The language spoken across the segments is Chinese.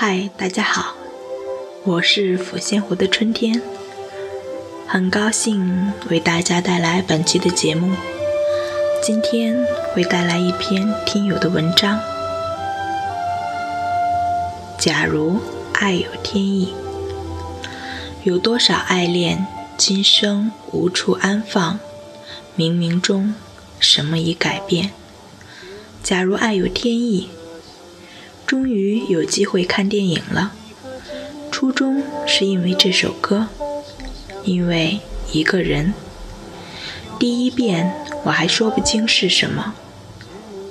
嗨，大家好，我是抚仙湖的春天，很高兴为大家带来本期的节目。今天会带来一篇听友的文章。假如爱有天意，有多少爱恋今生无处安放？冥冥中，什么已改变？假如爱有天意，终于有机会看电影了。初衷是因为这首歌，因为一个人。第一遍我还说不清是什么，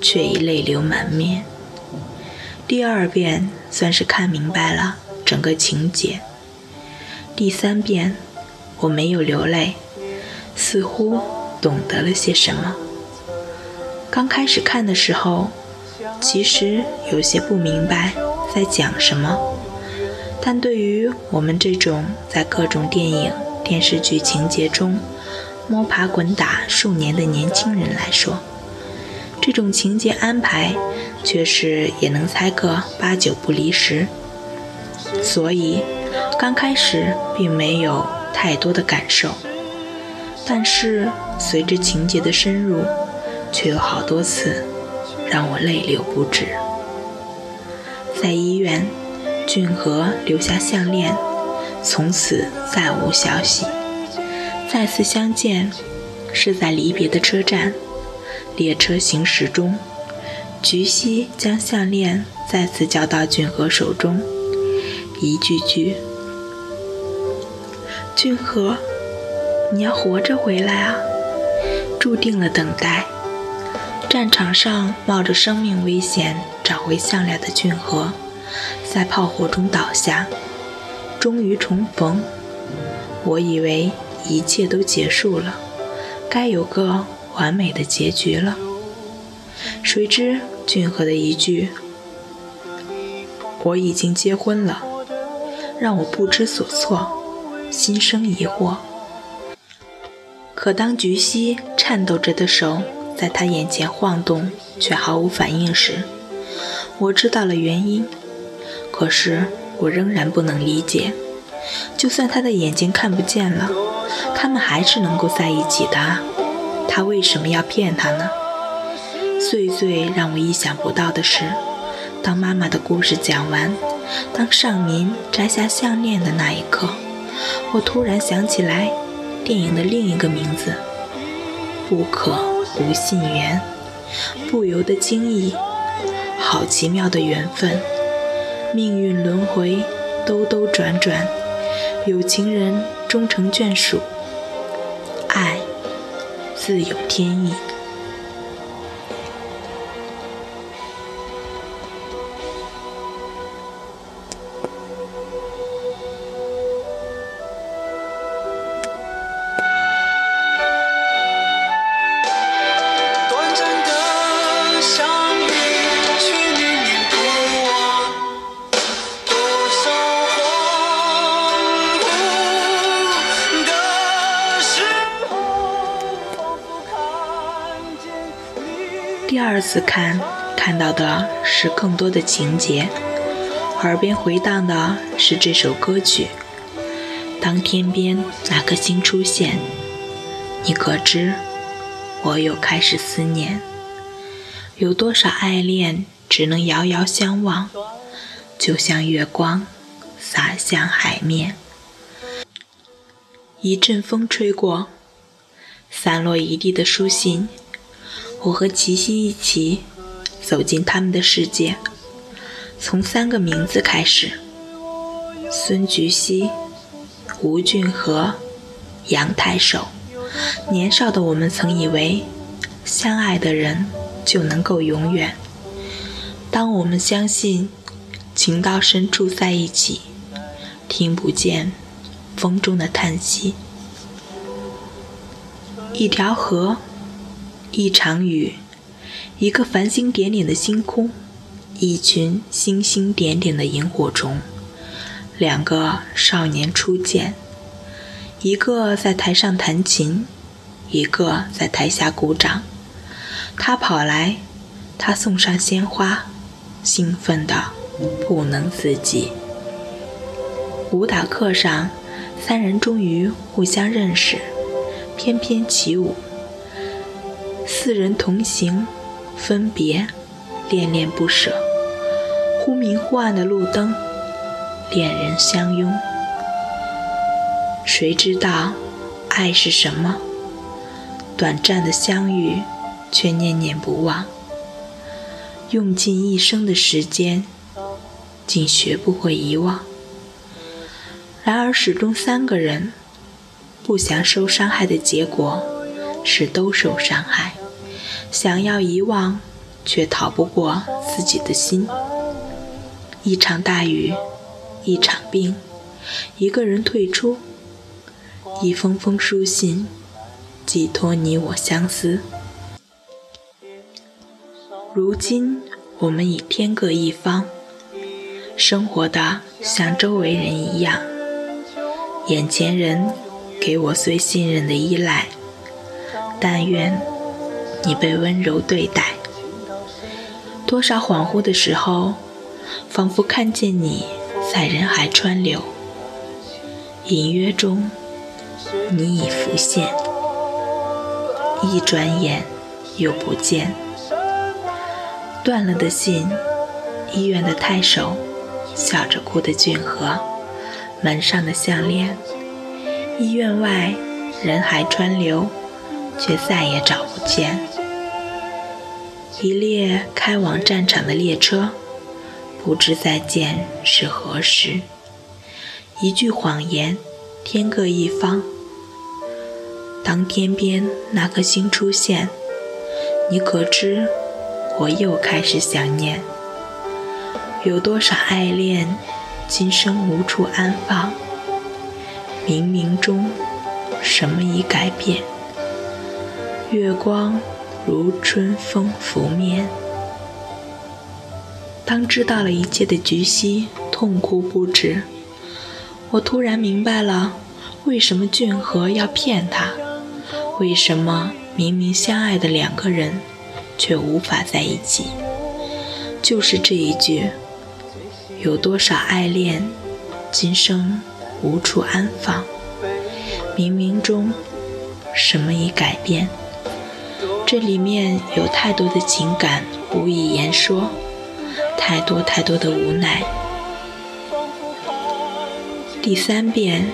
却已泪流满面。第二遍算是看明白了整个情节。第三遍我没有流泪，似乎。懂得了些什么？刚开始看的时候，其实有些不明白在讲什么。但对于我们这种在各种电影、电视剧情节中摸爬滚打数年的年轻人来说，这种情节安排却是也能猜个八九不离十。所以刚开始并没有太多的感受。但是随着情节的深入，却有好多次让我泪流不止。在医院，俊和留下项链，从此再无消息。再次相见，是在离别的车站，列车行驶中，菊溪将项链再次交到俊和手中，一句句：“俊和。”你要活着回来啊！注定了等待。战场上冒着生命危险找回项链的俊和，在炮火中倒下，终于重逢。我以为一切都结束了，该有个完美的结局了。谁知俊和的一句“我已经结婚了”，让我不知所措，心生疑惑。可当菊溪颤抖着的手在他眼前晃动，却毫无反应时，我知道了原因。可是我仍然不能理解，就算他的眼睛看不见了，他们还是能够在一起的。他为什么要骗他呢？最最让我意想不到的是，当妈妈的故事讲完，当尚民摘下项链的那一刻，我突然想起来。电影的另一个名字，不可无信缘，不由得惊异，好奇妙的缘分，命运轮回，兜兜转转，有情人终成眷属，爱自有天意。次看，看到的是更多的情节，耳边回荡的是这首歌曲。当天边那颗星出现，你可知我又开始思念？有多少爱恋只能遥遥相望，就像月光洒向海面。一阵风吹过，散落一地的书信。我和齐溪一起走进他们的世界，从三个名字开始：孙菊溪、吴俊和、杨太守。年少的我们曾以为，相爱的人就能够永远。当我们相信情到深处在一起，听不见风中的叹息。一条河。一场雨，一个繁星点点的星空，一群星星点点的萤火虫，两个少年初见，一个在台上弹琴，一个在台下鼓掌。他跑来，他送上鲜花，兴奋的不能自己。舞蹈课上，三人终于互相认识，翩翩起舞。四人同行，分别，恋恋不舍。忽明忽暗的路灯，恋人相拥。谁知道爱是什么？短暂的相遇，却念念不忘。用尽一生的时间，竟学不会遗忘。然而，始终三个人不想受伤害的结果是都受伤害。想要遗忘，却逃不过自己的心。一场大雨，一场病，一个人退出，一封封书信，寄托你我相思。如今我们已天各一方，生活的像周围人一样。眼前人给我最信任的依赖，但愿你被温柔对待。多少恍惚的时候，仿佛看见你在人海川流，隐约中你已浮现，一转眼又不见。断了的信，医院的太守，笑着哭的俊河，门上的项链，医院外人海川流，却再也找不见。一列开往战场的列车，不知再见是何时。一句谎言，天各一方。当天边那颗星出现，你可知？我又开始想念，有多少爱恋，今生无处安放。冥冥中，什么已改变？月光如春风拂面。当知道了一切的菊溪痛哭不止，我突然明白了，为什么俊河要骗她，为什么明明相爱的两个人。却无法在一起，就是这一句：有多少爱恋，今生无处安放。冥冥中，什么已改变？这里面有太多的情感无以言说，太多太多的无奈。第三遍，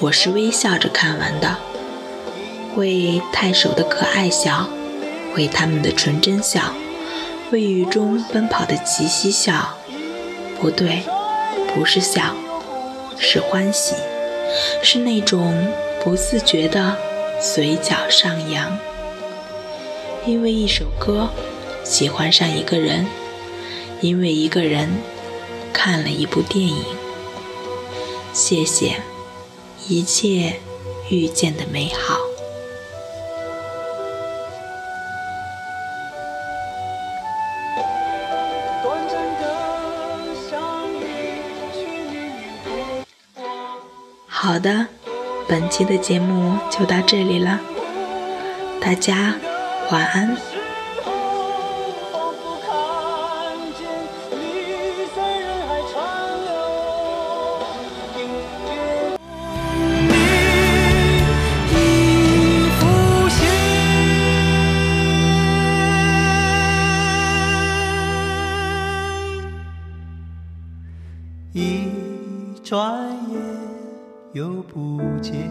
我是微笑着看完的，为太守的可爱笑。为他们的纯真笑，为雨中奔跑的齐溪笑，不对，不是笑，是欢喜，是那种不自觉的嘴角上扬。因为一首歌，喜欢上一个人；因为一个人，看了一部电影。谢谢一切遇见的美好。好的，本期的节目就到这里了，大家晚安。一转眼。又不见，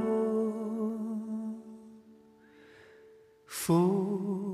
ふ。